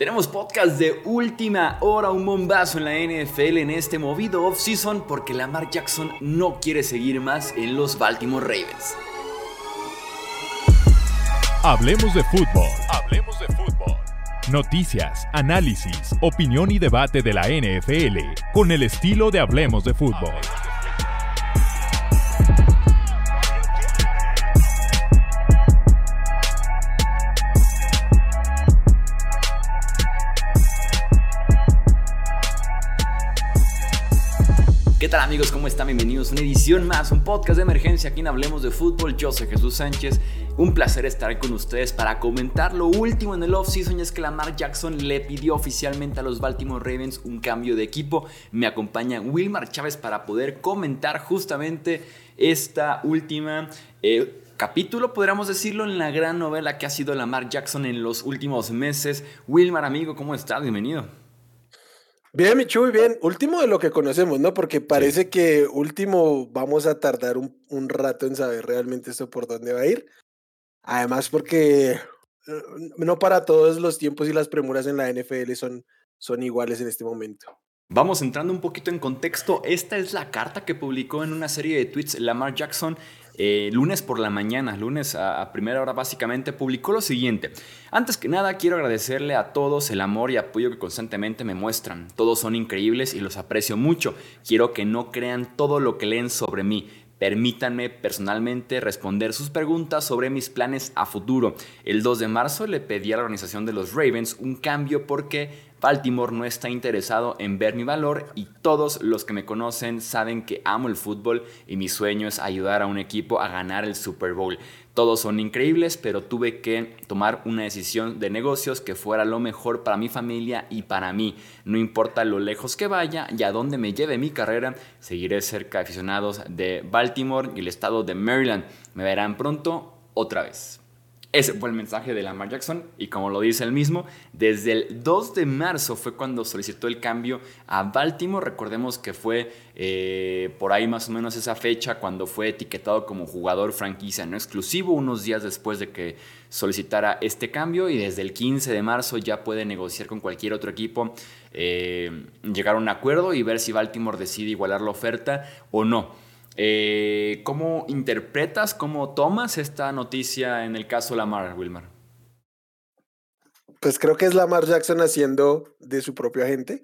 Tenemos podcast de última hora, un bombazo en la NFL en este movido off-season porque Lamar Jackson no quiere seguir más en los Baltimore Ravens. Hablemos de fútbol. Hablemos de fútbol. Noticias, análisis, opinión y debate de la NFL con el estilo de Hablemos de fútbol. ¿Cómo están? Bienvenidos a una edición más, un podcast de emergencia aquí en Hablemos de Fútbol. Yo soy Jesús Sánchez. Un placer estar con ustedes para comentar lo último en el offseason y es que Lamar Jackson le pidió oficialmente a los Baltimore Ravens un cambio de equipo. Me acompaña Wilmar Chávez para poder comentar justamente esta última... Eh, capítulo, podríamos decirlo, en la gran novela que ha sido Lamar Jackson en los últimos meses. Wilmar, amigo, ¿cómo estás? Bienvenido. Bien, Michu, bien. Último de lo que conocemos, ¿no? Porque parece que último vamos a tardar un, rato en saber realmente esto por dónde va a ir. Además, porque eh, no para todos los tiempos y las premuras en la NFL son, son iguales en este momento. Vamos entrando un poquito en contexto. Esta es la carta que publicó en una serie de tweets Lamar Jackson eh, lunes por la mañana, lunes a, primera hora básicamente, publicó lo siguiente. Antes que nada, quiero agradecerle a todos el amor y apoyo que constantemente me muestran. Todos son increíbles y los aprecio mucho. Quiero que no crean todo lo que leen sobre mí. Permítanme personalmente responder sus preguntas sobre mis planes a futuro. El 2 de marzo le pedí a la organización de los Ravens un cambio porque Baltimore no está interesado en ver mi valor y todos los que me conocen saben que amo el fútbol y mi sueño es ayudar a un equipo a ganar el Super Bowl. Todos son increíbles, pero tuve que tomar una decisión de negocios que fuera lo mejor para mi familia y para mí. No importa lo lejos que vaya y a dónde me lleve mi carrera, seguiré cerca de aficionados de Baltimore y el estado de Maryland. Me verán pronto otra vez. Ese fue el mensaje de Lamar Jackson y como lo dice él mismo, desde el 2 de marzo fue cuando solicitó el cambio a Baltimore. Recordemos que fue eh, por ahí más o menos esa fecha cuando fue etiquetado como jugador franquicia no exclusivo, unos días después de que solicitara este cambio y desde el 15 de marzo ya puede negociar con cualquier otro equipo, eh, llegar a un acuerdo y ver si Baltimore decide igualar la oferta o no. Eh, ¿Cómo interpretas, cómo tomas esta noticia en el caso Lamar, Wilmar? Pues creo que es Lamar Jackson haciendo de su propio agente.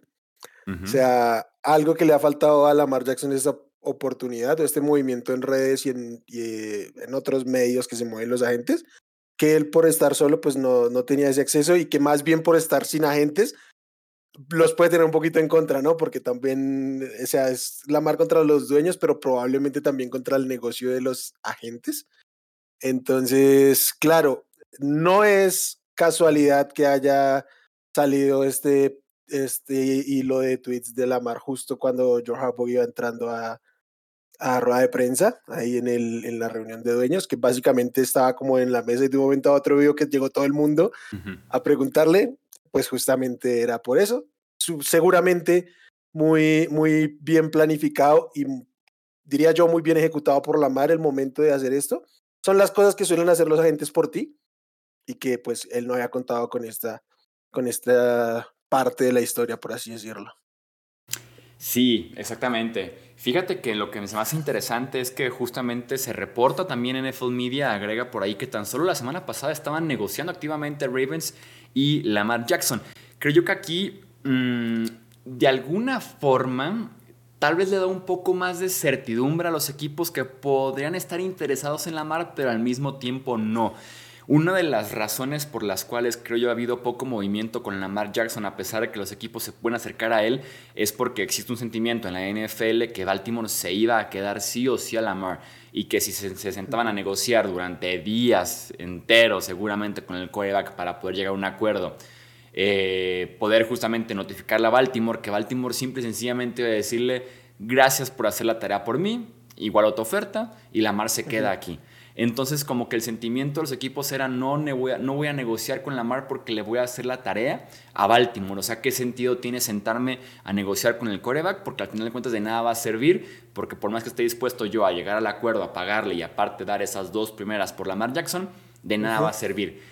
O sea, algo que le ha faltado a Lamar Jackson es esa oportunidad o este movimiento en redes y en, eh, en, otros medios que se mueven los agentes, que él por estar solo pues no, no tenía ese acceso y que más bien por estar sin agentes los puede tener un poquito en contra, ¿no? Porque también, o sea, es la mar contra los dueños, pero probablemente también contra el negocio de los agentes. Entonces, claro, no es casualidad que haya salido este, este hilo de tweets de Lamar justo cuando George Harbaugh iba entrando a, a rueda de prensa, ahí en, el, en la reunión de dueños, que básicamente estaba como en la mesa y de un momento a otro vio que llegó todo el mundo a preguntarle, pues justamente era por eso. Seguramente muy, muy bien planificado y diría yo muy bien ejecutado por la madre el momento de hacer esto. Son las cosas que suelen hacer los agentes por ti y que pues él no había contado con esta, con esta parte de la historia, por así decirlo. Sí, exactamente. Fíjate que lo que me hace interesante es que justamente se reporta también en NFL Media, agrega por ahí que tan solo la semana pasada estaban negociando activamente Ravens y Lamar Jackson. Creo yo que aquí, mm, de alguna forma, tal vez le da un poco más de certidumbre a los equipos que podrían estar interesados en Lamar, pero al mismo tiempo no. Una de las razones por las cuales creo yo ha habido poco movimiento con Lamar Jackson, a pesar de que los equipos se pueden acercar a él, es porque existe un sentimiento en la NFL que Baltimore se iba a quedar sí o sí a Lamar y que si se, sentaban a negociar durante días enteros seguramente con el quarterback para poder llegar a un acuerdo, eh, poder justamente notificarle a Baltimore que Baltimore simple y sencillamente iba a decirle gracias por hacer la tarea por mí, igual otra oferta y Lamar se queda aquí. Entonces, como que el sentimiento de los equipos era no, voy a, no voy a negociar con Lamar porque le voy a hacer la tarea a Baltimore. O sea, ¿qué sentido tiene sentarme a negociar con el coreback? Porque al final de cuentas de nada va a servir, porque por más que esté dispuesto yo a llegar al acuerdo, a pagarle y aparte dar esas dos primeras por Lamar Jackson, de nada va a servir.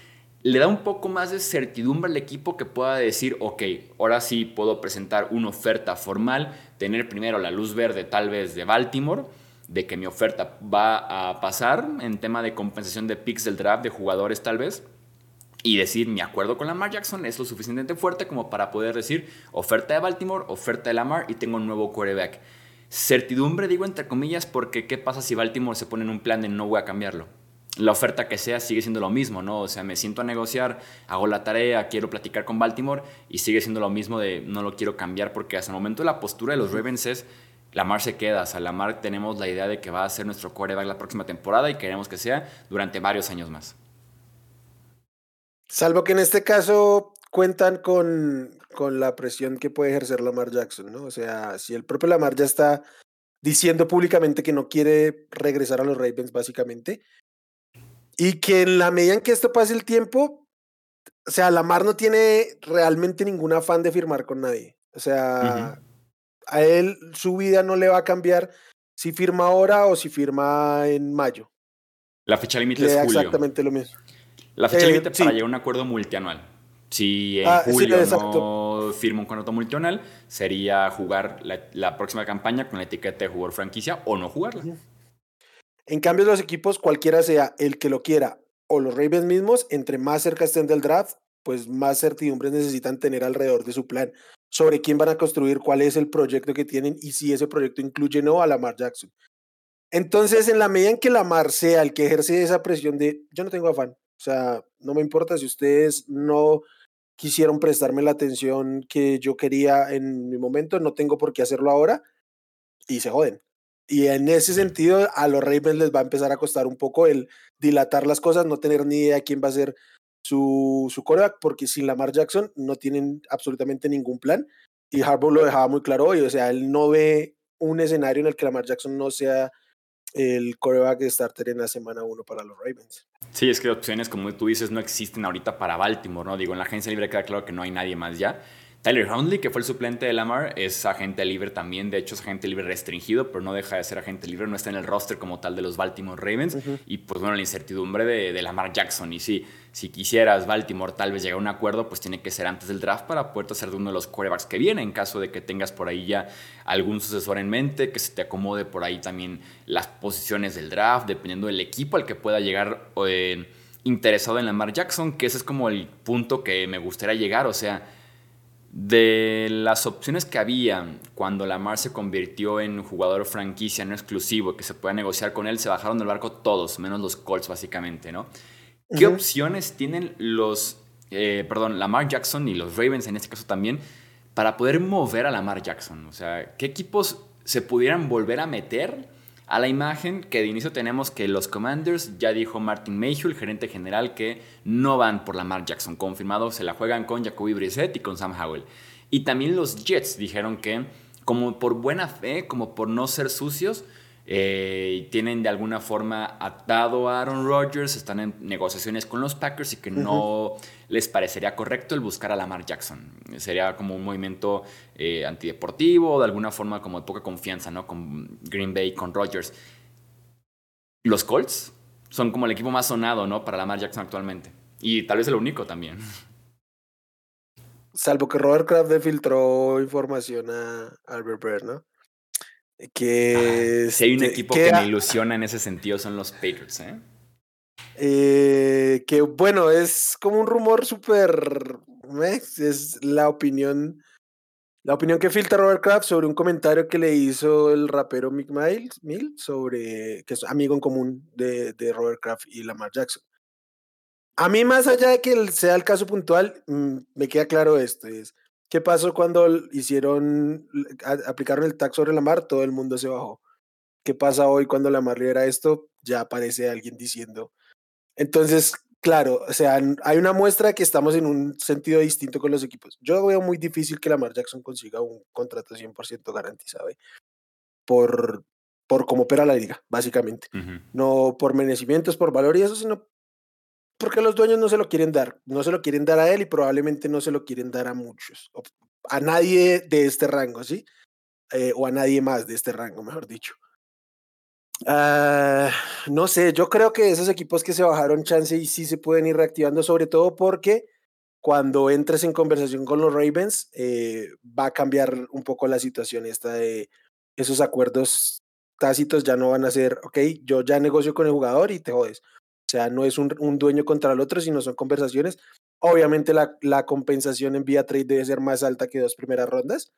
le da un poco más de certidumbre al equipo que pueda decir, ok, ahora sí puedo presentar una oferta formal, tener primero la luz verde tal vez de Baltimore, de que mi oferta va a pasar en tema de compensación de picks del draft de jugadores tal vez, y decir mi acuerdo con Lamar Jackson es lo suficientemente fuerte como para poder decir oferta de Baltimore, oferta de Lamar y tengo un nuevo quarterback. Certidumbre digo entre comillas porque qué pasa si Baltimore se pone en un plan de no voy a cambiarlo la oferta que sea sigue siendo lo mismo, ¿no? O sea, me siento a negociar, hago la tarea, quiero platicar con Baltimore y sigue siendo lo mismo de no lo quiero cambiar porque hasta el momento la postura de los Ravens es Lamar se queda, o sea, Lamar tenemos la idea de que va a ser nuestro quarterback la próxima temporada y queremos que sea durante varios años más. Salvo que en este caso cuentan con, con la presión que puede ejercer Lamar Jackson, ¿no? O sea, si el propio Lamar ya está diciendo públicamente que no quiere regresar a los Ravens, básicamente, y que en la medida en que esto pase el tiempo, o sea, Lamar no tiene realmente ningún afán de firmar con nadie. O sea, a él su vida no le va a cambiar si firma ahora o si firma en mayo. La fecha límite es julio. Exactamente lo mismo. La fecha límite para llegar a un acuerdo multianual. Si en ah, julio no firma un contrato multianual, sería jugar la, próxima campaña con la etiqueta de jugador franquicia o no jugarla. En cambio, los equipos, cualquiera sea el que lo quiera o los Ravens mismos, entre más cerca estén del draft, pues más certidumbres necesitan tener alrededor de su plan sobre quién van a construir, cuál es el proyecto que tienen y si ese proyecto incluye o no a Lamar Jackson. Entonces, en la medida en que Lamar sea el que ejerce esa presión de yo no tengo afán, o sea, no me importa si ustedes no quisieron prestarme la atención que yo quería en mi momento, no tengo por qué hacerlo ahora y se joden. Y en ese sentido, a los Ravens les va a empezar a costar un poco el dilatar las cosas, no tener ni idea quién va a ser su, su coreback, porque sin Lamar Jackson no tienen absolutamente ningún plan. Y Harbaugh lo dejaba muy claro hoy, o sea, él no ve un escenario en el que Lamar Jackson no sea el coreback starter en la semana 1 para los Ravens. Sí, es que opciones, como tú dices, no existen ahorita para Baltimore, ¿no? Digo, en la agencia libre queda claro que no hay nadie más ya. Tyler Hundley, que fue el suplente de Lamar, es agente libre también. De hecho, es agente libre restringido, pero no deja de ser agente libre. No está en el roster como tal de los Baltimore Ravens. Y pues bueno, la incertidumbre de, Lamar Jackson. Y sí, si quisieras Baltimore tal vez llegar a un acuerdo, pues tiene que ser antes del draft para poder ser de uno de los quarterbacks que viene. En caso de que tengas por ahí ya algún sucesor en mente, que se te acomode por ahí también las posiciones del draft, dependiendo del equipo al que pueda llegar. Eh, interesado en Lamar Jackson, que ese es como el punto que me gustaría llegar. O sea, de las opciones que había cuando Lamar se convirtió en jugador franquicia no exclusivo, que se pueda negociar con él, se bajaron del barco todos, menos los Colts básicamente, ¿no? ¿Qué opciones tienen los, eh, perdón, Lamar Jackson y los Ravens en este caso también para poder mover a Lamar Jackson? O sea, ¿qué equipos se pudieran volver a meter a la imagen que de inicio tenemos que los Commanders, ya dijo Martin Mayhew, el gerente general, que no van por Lamar Jackson. Confirmado, se la juegan con Jacoby Brissett y con Sam Howell. Y también los Jets dijeron que, como por buena fe, como por no ser sucios, eh, tienen de alguna forma atado a Aaron Rodgers, están en negociaciones con los Packers y que no les parecería correcto el buscar a Lamar Jackson. Sería como un movimiento eh, antideportivo, de alguna forma como de poca confianza, ¿no? Con Green Bay, con Rodgers. Los Colts son como el equipo más sonado, ¿no? Para Lamar Jackson actualmente. Y tal vez el único también. Salvo que Robert Kraft le filtró información a Albert Breer, ¿no? Que si hay un este, equipo que, me ilusiona en ese sentido son los Patriots, ¿eh? ¿eh? que bueno, es como un rumor súper. Es la opinión. La opinión que filtra Robert Kraft sobre un comentario que le hizo el rapero Mick Miles, Mill sobre. que es amigo en común de, de Robert Kraft y Lamar Jackson. A mí, más allá de que sea el caso puntual, mm, me queda claro esto: es ¿Qué pasó cuando hicieron, aplicaron el tag sobre la mar? Todo el mundo se bajó. ¿Qué pasa hoy cuando la mar libera esto? Ya aparece alguien diciendo. Entonces, claro, o sea, hay una muestra que estamos en un sentido distinto con los equipos. Yo veo muy difícil que Lamar Jackson consiga un contrato 100% garantizado ¿eh? por, por cómo opera la liga, básicamente. No por merecimientos, por valor y eso, sino porque los dueños no se lo quieren dar, no se lo quieren dar a él y probablemente no se lo quieren dar a muchos, a nadie de este rango, ¿sí? Eh, o a nadie más de este rango, mejor dicho. Ah, no sé, yo creo que esos equipos que se bajaron chance y sí se pueden ir reactivando, sobre todo porque cuando entres en conversación con los Ravens, eh, va a cambiar un poco la situación esta de esos acuerdos tácitos ya no van a ser, ok, yo ya negocio con el jugador y te jodes. O sea, no es un, dueño contra el otro, sino son conversaciones. Obviamente la, la compensación en vía trade debe ser más alta que dos primeras rondas,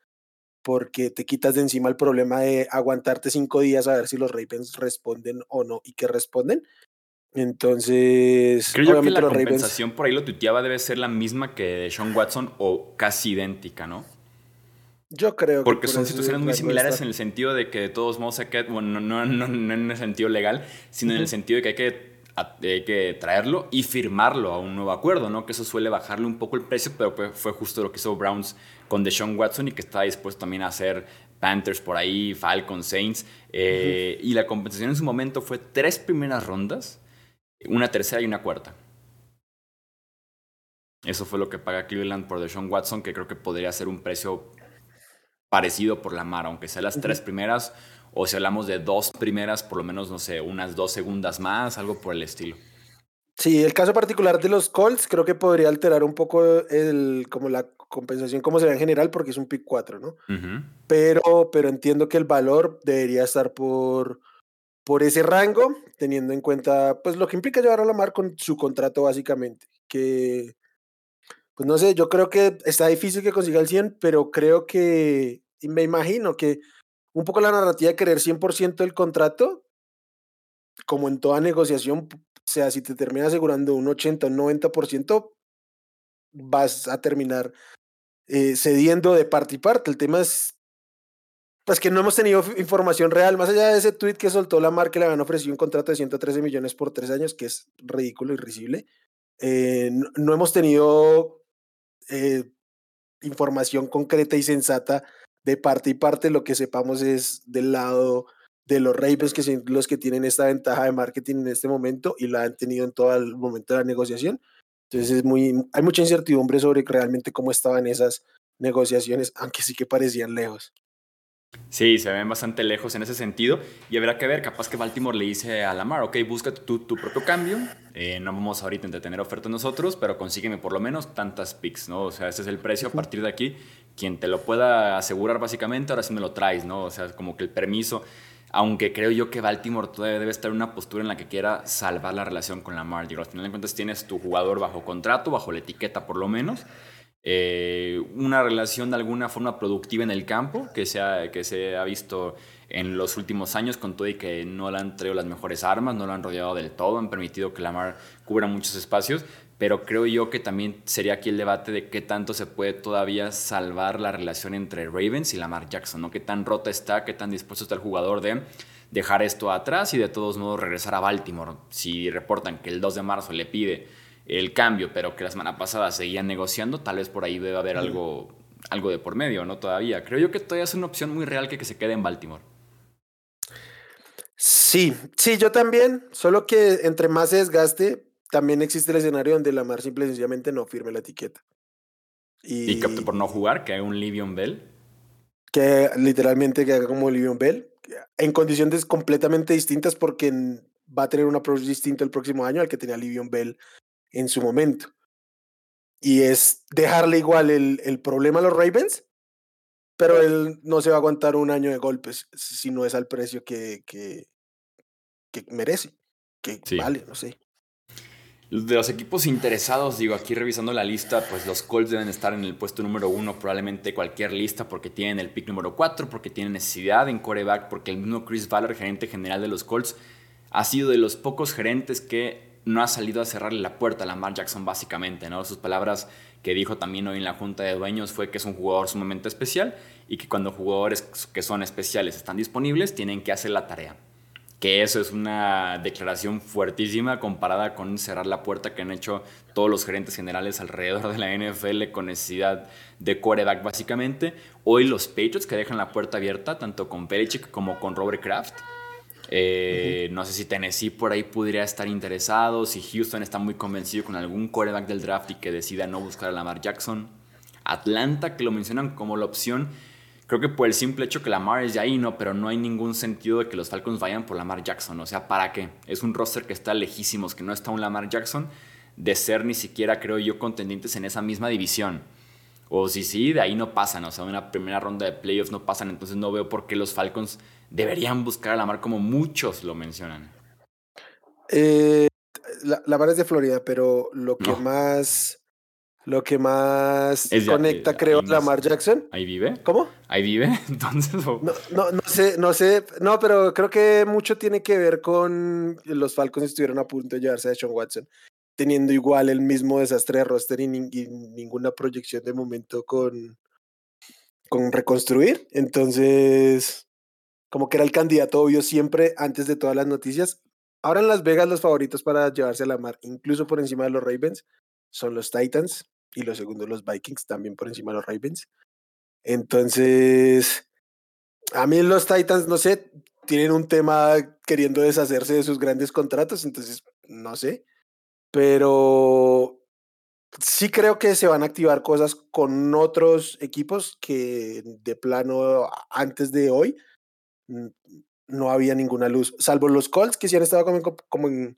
porque te quitas de encima el problema de aguantarte cinco días a ver si los Ravens responden o no y que responden. Entonces, creo que la compensación por ahí lo tuiteaba debe ser la misma que de Sean Watson o casi idéntica, ¿no? Yo creo que Porque son situaciones muy similares en el sentido de que de todos modos hay que, bueno, no, no, no, en el sentido legal, sino en el sentido de que hay que hay que traerlo y firmarlo a un nuevo acuerdo, ¿no? Que eso suele bajarle un poco el precio, pero fue justo lo que hizo Browns con Deshaun Watson y que está dispuesto también a hacer Panthers por ahí, Falcons, Saints. Eh, y la compensación en su momento fue tres primeras rondas, una tercera y una cuarta. Eso fue lo que paga Cleveland por Deshaun Watson, que creo que podría ser un precio parecido por la mar, aunque sea las tres primeras o si hablamos de dos primeras, por lo menos, no sé, unas dos segundas más, algo por el estilo. Sí, el caso particular de los Colts creo que podría alterar un poco el, como la compensación como se ve en general porque es un pick 4, ¿no? pero, pero entiendo que el valor debería estar por, por ese rango, teniendo en cuenta pues lo que implica llevar a la mar con su contrato básicamente, que pues no sé, yo creo que está difícil que consiga el 100, pero creo que, y me imagino que un poco la narrativa de querer 100% el contrato, como en toda negociación, o sea, si te termina asegurando un 80 o un 90%, vas a terminar eh, cediendo de parte y parte. El tema es, pues que no hemos tenido información real, más allá de ese tweet que soltó la marca, le habían ofrecido un contrato de 113 millones por tres años, que es ridículo y risible. Eh, no, hemos tenido eh, información concreta y sensata de parte y parte lo que sepamos es del lado de los Ravens, que son los que tienen esta ventaja de marketing en este momento y la han tenido en todo el momento de la negociación. Entonces es muy, hay mucha incertidumbre sobre realmente cómo estaban esas negociaciones, aunque sí que parecían lejos. Sí, se ven bastante lejos en ese sentido y habrá que ver, capaz que Baltimore le dice a Lamar, ok, busca tu, tu propio cambio, eh, no vamos ahorita a entretener ofertas nosotros, pero consígueme por lo menos tantas picks, ¿no? O sea, ese es el precio, a partir de aquí, quien te lo pueda asegurar básicamente, ahora sí me lo traes, ¿no? O sea, como que el permiso, aunque creo yo que Baltimore todavía debe estar en una postura en la que quiera salvar la relación con Lamar, digo, al final de cuentas tienes tu jugador bajo contrato, bajo la etiqueta por lo menos, eh, una relación de alguna forma productiva en el campo que se que se ha visto en los últimos años con todo y que no le han traído las mejores armas, no lo han rodeado del todo, han permitido que Lamar cubra muchos espacios, pero creo yo que también sería aquí el debate de qué tanto se puede todavía salvar la relación entre Ravens y Lamar Jackson, ¿no? Qué tan rota está, qué tan dispuesto está el jugador de dejar esto atrás y de todos modos regresar a Baltimore. Si reportan que el 2 de marzo le pide el cambio, pero que la semana pasada seguían negociando, tal vez por ahí debe haber algo, algo de por medio, ¿no? Todavía. Creo yo que todavía es una opción muy real que, que se quede en Baltimore. Sí, sí, yo también, solo que entre más se desgaste, también existe el escenario donde Lamar simple y sencillamente no firme la etiqueta. Y, y que por no jugar, que haga un Livion Bell. Que literalmente que haga como Livion Bell, en condiciones completamente distintas porque va a tener un approach distinto el próximo año al que tenía Livion Bell en su momento. Y es dejarle igual el, el problema a los Ravens, pero él no se va a aguantar un año de golpes si no es al precio que, que, que merece, que vale, no sé. De los equipos interesados, digo, aquí revisando la lista, pues los Colts deben estar en el puesto número uno, probablemente cualquier lista, porque tienen el pick número cuatro, porque tienen necesidad en coreback, porque el mismo Chris Ballard, gerente general de los Colts, ha sido de los pocos gerentes que no ha salido a cerrarle la puerta a Lamar Jackson básicamente, ¿no? Sus palabras que dijo también hoy en la junta de dueños fue que es un jugador sumamente especial y que cuando jugadores que son especiales están disponibles tienen que hacer la tarea. Que eso es una declaración fuertísima comparada con cerrar la puerta que han hecho todos los gerentes generales alrededor de la NFL con necesidad de quarterback básicamente. Hoy los Patriots que dejan la puerta abierta tanto con Belichick como con Robert Kraft eh, no sé si Tennessee por ahí podría estar interesado, si Houston está muy convencido con algún quarterback del draft y que decida no buscar a Lamar Jackson. Atlanta, que lo mencionan como la opción Creo que por el simple hecho que Lamar es de ahí, no, pero no hay ningún sentido de que los Falcons vayan por Lamar Jackson. O sea, ¿para qué? Es un roster que está lejísimos, que no está un Lamar Jackson de ser ni siquiera, creo yo, contendientes en esa misma división. O si sí, de ahí no pasan, o sea, una primera ronda de playoffs no pasan, entonces no veo por qué los Falcons deberían buscar a Lamar como muchos lo mencionan. Eh, la, Lamar es de Florida, pero lo que más lo que más conecta, eh, creo, Lamar Jackson. ¿Ahí vive? ¿Cómo? ¿Ahí vive? Entonces. No, no, no, sé, no sé. No, pero creo que mucho tiene que ver con los Falcons estuvieron a punto de llevarse a Sean Watson teniendo igual el mismo desastre de roster y, ninguna proyección de momento con, con reconstruir. Entonces, como que era el candidato obvio siempre antes de todas las noticias. Ahora en Las Vegas los favoritos para llevarse a la mar, incluso por encima de los Ravens, son los Titans y los segundos los Vikings, también por encima de los Ravens. Entonces, a mí los Titans, no sé, tienen un tema queriendo deshacerse de sus grandes contratos, entonces, no sé pero sí creo que se van a activar cosas con otros equipos que de plano antes de hoy no había ninguna luz, salvo los Colts que sí han estado como, en,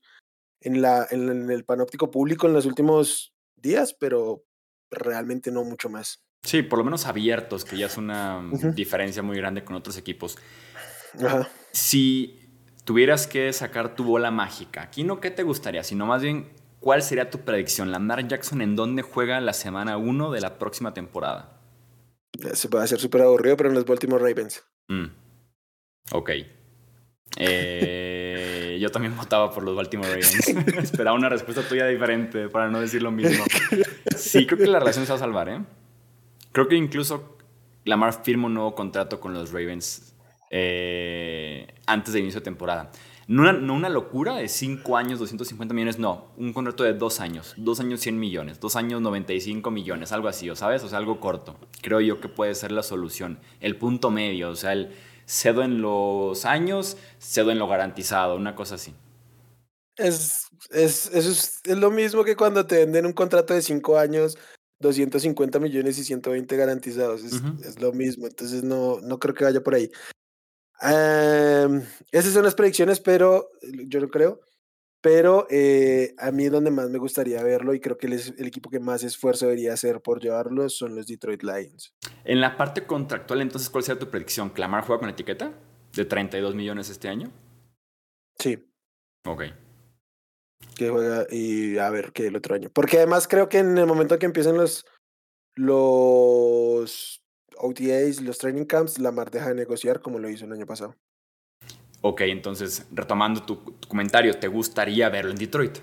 la, en, el panóptico público en los últimos días, pero realmente no mucho más. Sí, por lo menos abiertos, que ya es una diferencia muy grande con otros equipos. Si tuvieras que sacar tu bola mágica, aquí no qué te gustaría, sino más bien ¿Cuál sería tu predicción? ¿Lamar Jackson en dónde juega la semana 1 de la próxima temporada? Se va a hacer súper aburrido, pero en los Baltimore Ravens. Mm. Ok. Eh, yo también votaba por los Baltimore Ravens. Esperaba una respuesta tuya diferente para no decir lo mismo. Sí, creo que la relación se va a salvar, ¿eh? Creo que incluso Lamar firma un nuevo contrato con los Ravens eh, antes de inicio de temporada. No una, locura de 5 años, 250 millones, no. Un contrato de 2 años. 2 años, 100 millones. 2 años, 95 millones. Algo así, ¿sabes? O sea, algo corto. Creo yo que puede ser la solución. El punto medio, o sea, el cedo en los años, cedo en lo garantizado, una cosa así. Es, es, eso es, lo mismo que cuando te venden un contrato de 5 años, 250 millones y 120 garantizados. Es, es, lo mismo. Entonces no, no creo que vaya por ahí. Em, esas son las predicciones, pero yo no creo. Pero eh, a mí es donde más me gustaría verlo y creo que el, equipo que más esfuerzo debería hacer por llevarlo son los Detroit Lions. En la parte contractual, entonces, ¿cuál sería tu predicción? ¿Clamar juega con etiqueta de 32 millones este año? Sí. Ok. Que juega y a ver qué el otro año. Porque además creo que en el momento que empiecen los, los OTAs, los training camps, Lamar deja de negociar como lo hizo el año pasado. Ok, entonces, retomando tu, comentario, ¿te gustaría verlo en Detroit?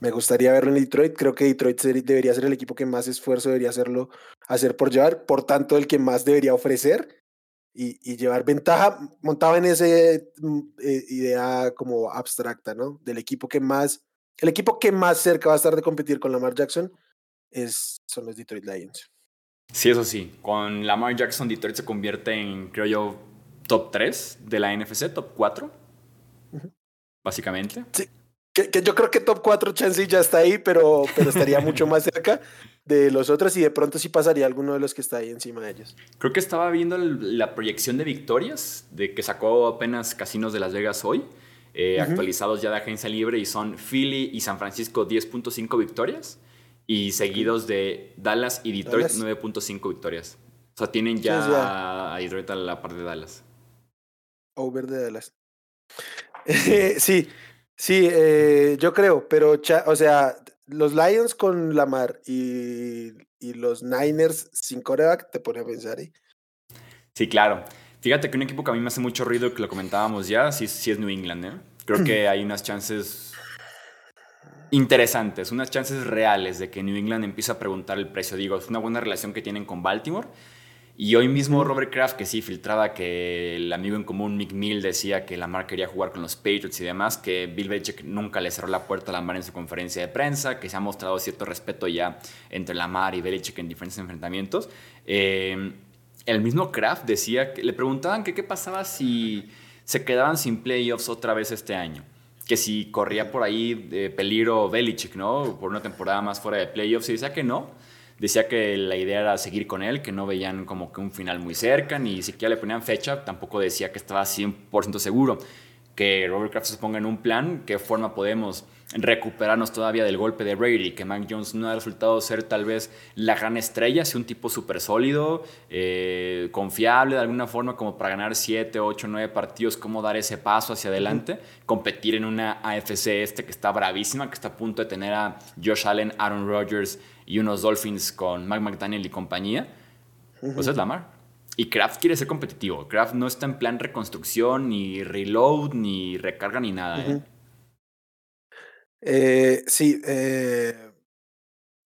Me gustaría verlo en Detroit. Creo que Detroit debería ser el equipo que más esfuerzo debería hacerlo, hacer por llevar, por tanto, el que más debería ofrecer y, llevar ventaja montado en esa mm, eh, idea como abstracta, ¿no? Del equipo que más, el equipo que más cerca va a estar de competir con Lamar Jackson es, son los Detroit Lions. Sí, eso sí. Con Lamar Jackson, Detroit se convierte en, creo yo, top 3 de la NFC, top 4. Básicamente. Sí. Que, yo creo que top 4 chance ya está ahí, pero, pero estaría mucho más cerca de los otros y de pronto sí pasaría alguno de los que está ahí encima de ellos. Creo que estaba viendo la proyección de victorias de que sacó apenas Casinos de Las Vegas hoy, eh, actualizados ya de agencia libre y son Philly y San Francisco 10.5 victorias y seguidos de Dallas y Detroit 9.5 victorias. O sea, tienen ya, a Detroit a la par de Dallas. Over de Dallas. sí, sí, eh, yo creo, pero, o sea, los Lions con Lamar y, y los Niners sin coreback te pone a pensar ahí. Sí, claro. Fíjate que un equipo que a mí me hace mucho ruido, que lo comentábamos ya, sí, sí es New England. ¿eh? Creo que hay unas chances interesantes, unas chances reales de que New England empiece a preguntar el precio. Digo, es una buena relación que tienen con Baltimore. Y hoy mismo Robert Kraft, que sí filtraba que el amigo en común Mick Mill decía que Lamar quería jugar con los Patriots y demás, que Bill Belichick nunca le cerró la puerta a Lamar en su conferencia de prensa, que se ha mostrado cierto respeto ya entre Lamar y Belichick en diferentes enfrentamientos. Eh, el mismo Kraft decía que le preguntaban que qué pasaba si se quedaban sin playoffs otra vez este año que si corría por ahí de peligro Belichick, ¿no? Por una temporada más fuera de playoffs, y decía que no. Decía que la idea era seguir con él, que no veían como que un final muy cerca, ni siquiera le ponían fecha, tampoco decía que estaba 100% seguro. Que Robert Kraft se ponga en un plan, qué forma podemos recuperarnos todavía del golpe de Brady, que Mac Jones no ha resultado ser tal vez la gran estrella, si un tipo súper sólido, eh, confiable de alguna forma como para ganar 7, 8, 9 partidos, cómo dar ese paso hacia adelante, competir en una AFC este que está bravísima, que está a punto de tener a Josh Allen, Aaron Rodgers y unos Dolphins con Mac McDaniel y compañía, pues es Lamar. Y Kraft quiere ser competitivo. Kraft no está en plan reconstrucción, ni reload, ni recarga, ni nada. ¿eh? Eh, sí, eh,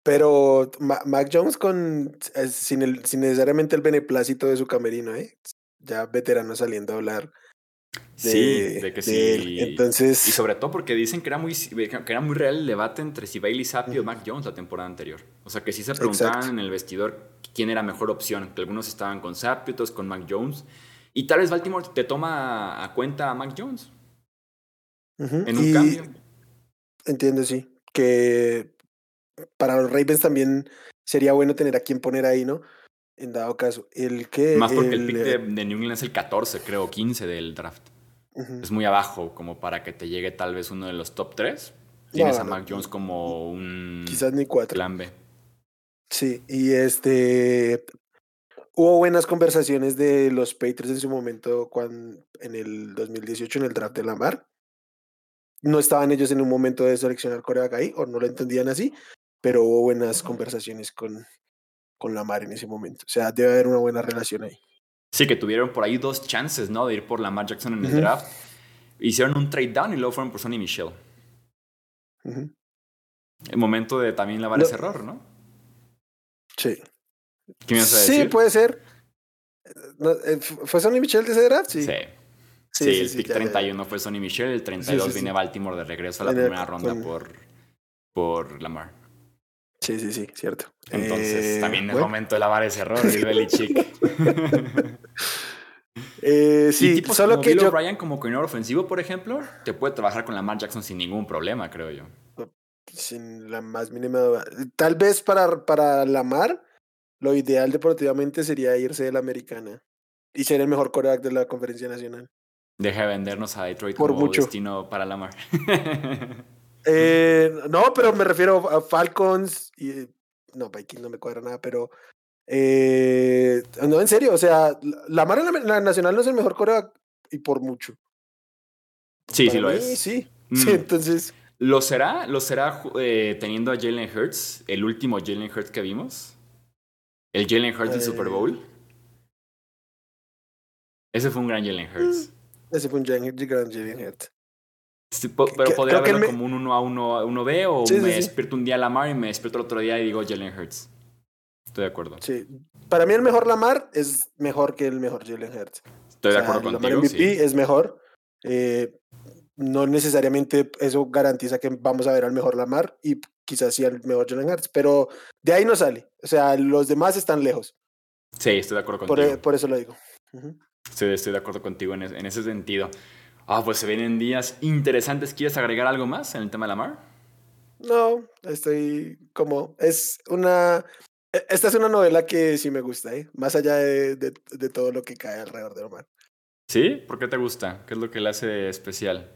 pero Mac Jones con eh, sin, el, sin necesariamente el beneplácito de su camerino, ¿eh? Ya veterano saliendo a hablar. Sí, de que sí. Entonces... Y sobre todo porque dicen que era muy, que era muy real el debate entre si Bailey Zappi o Mac Jones la temporada anterior. O sea, que sí se preguntaban en el vestidor quién era mejor opción. Que algunos estaban con Zappi, otros con Mac Jones. Y tal vez Baltimore te toma a cuenta a Mac Jones. En un cambio. Entiendo, sí. Que para los Ravens también sería bueno tener a quien poner ahí, ¿no? En dado caso. El que. Más porque el, pick de, New England es el 14, creo, 15 del draft. Es muy abajo, como para que te llegue tal vez uno de los top 3. Tienes a Mac Jones como un. Quizás ni cuatro. Plan B. Sí, y este. Hubo buenas conversaciones de los Patriots en su momento cuando, en el 2018 en el draft de Lamar no estaban ellos en un momento de seleccionar coreback ahí, o no lo entendían así, pero hubo buenas conversaciones con, con Lamar en ese momento. O sea, debe haber una buena relación ahí. Sí, que tuvieron por ahí dos chances, ¿no? De ir por Lamar Jackson en el draft. Hicieron un trade down y luego fueron por Sonny Michelle. El momento de también lavar ese error, ¿no? Sí. ¿Qué me vas a decir? Sí, puede ser. Eh, ¿Fue Sonny Michelle de ese draft? Sí. sí. Sí, el pick 31 fue Sonny Michel, el 32 viene Baltimore de regreso a la primera ronda por, por Lamar. Sí, sí, sí, cierto. Entonces, eh, también es momento de lavar ese error, Bill Belichick. eh, sí, y solo como que Bill yo... O'Brien como coordinador ofensivo, por ejemplo, te puede trabajar con Lamar Jackson sin ningún problema, creo yo. Sin la más mínima duda. Tal vez para, para Lamar, lo ideal deportivamente sería irse de la americana y ser el mejor coreback de la conferencia nacional. Deja de vendernos a Detroit Por como mucho. destino para Lamar. eh, no, pero me refiero a Falcons y. No, Vikings no me cuadra nada, pero. Eh, no, en serio, o sea, Lamar en la, Nacional no es el mejor coreback y por mucho. Sí, sí lo es. Sí, sí, mm. entonces. ¿Lo será? ¿Lo será eh, teniendo a Jalen Hurts? El último Jalen Hurts que vimos. El Jalen Hurts del Super Bowl. Ese fue un gran Jalen Hurts. Ese fue un gran Jalen Hurts. Pero podría verlo como un 1 a 1 uno B o me despierto un día Lamar y me despierto el otro día y digo Jalen Hurts. Estoy de acuerdo. Sí. Para mí el mejor Lamar es mejor que el mejor Jalen Hurts. Estoy de acuerdo contigo. Lamar MVP es mejor. Eh, no necesariamente eso garantiza que vamos a ver al mejor Lamar y quizás sí al mejor Jalen Hurts, pero de ahí no sale. O sea, los demás están lejos. Sí, estoy de acuerdo contigo. Por, por eso lo digo. Sí, estoy de acuerdo contigo en, ese sentido. Ah, pues se vienen días interesantes. ¿Quieres agregar algo más en el tema de Lamar? No, estoy como. Es una. E, esta es una novela que sí me gusta, ¿eh? Más allá de, de, todo lo que cae alrededor de Lamar. ¿Sí? ¿Por qué te gusta? ¿Qué es lo que le hace especial?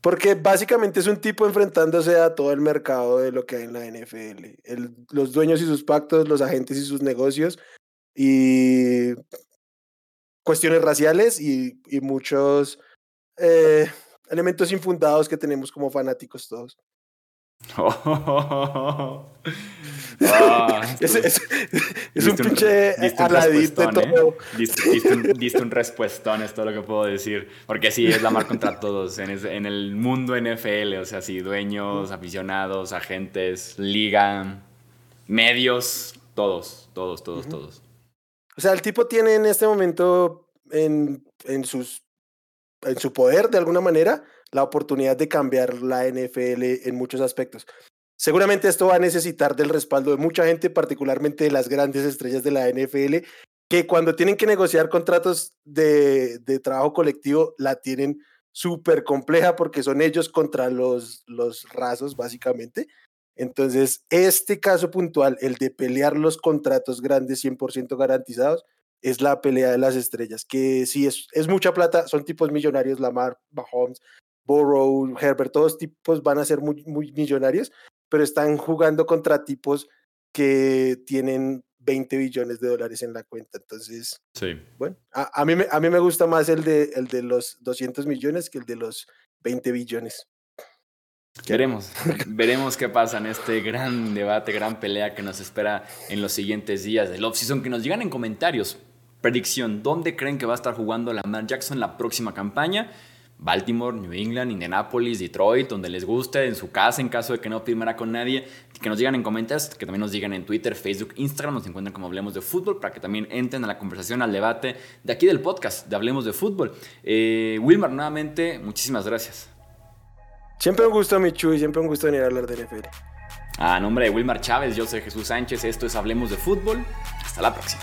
Porque básicamente es un tipo enfrentándose a todo el mercado de lo que hay en la NFL. El, los dueños y sus pactos, los agentes y sus negocios. Y cuestiones raciales y, y muchos eh, elementos infundados que tenemos como fanáticos todos. Ah, es, un pinche aladito de ¿eh? todo. Diste, un, respuestón, es todo lo que puedo decir. Porque sí, es la mar contra todos en, en, el mundo NFL. O sea, sí, dueños, aficionados, agentes, liga, medios, todos, todos, todos, todos. O sea, el tipo tiene en este momento en, en, sus, en su poder, de alguna manera, la oportunidad de cambiar la NFL en muchos aspectos. Seguramente esto va a necesitar del respaldo de mucha gente, particularmente de las grandes estrellas de la NFL, que cuando tienen que negociar contratos de, de trabajo colectivo la tienen súper compleja porque son ellos contra los, los rasos, básicamente. Entonces, este caso puntual, el de pelear los contratos grandes 100% garantizados, es la pelea de las estrellas, que sí es, es mucha plata, son tipos millonarios, Lamar, Mahomes, Burrow, Herbert, todos tipos van a ser muy, muy millonarios, pero están jugando contra tipos que tienen 20 billones de dólares en la cuenta. Entonces, sí. bueno, a, mí, me, a mí me gusta más el de, el de los 200 millones que el de los 20 billones. Veremos, veremos qué pasa en este gran debate, gran pelea que nos espera en los siguientes días del offseason. Que nos digan en comentarios, predicción, ¿dónde creen que va a estar jugando Lamar Jackson la próxima campaña? Baltimore, New England, Indianapolis, Detroit, donde les guste, en su casa, en caso de que no firmara con nadie, que nos digan en comentarios, que también nos digan en Twitter, Facebook, Instagram, nos encuentran como Hablemos de Fútbol, para que también entren a la conversación, al debate de aquí del podcast, de Hablemos de Fútbol. Eh, Wilmar, nuevamente, muchísimas gracias. Siempre un gusto, Michu, y siempre un gusto venir a hablar de NFL. A nombre de Wilmar Chávez, yo soy Jesús Sánchez, esto es Hablemos de Fútbol. Hasta la próxima.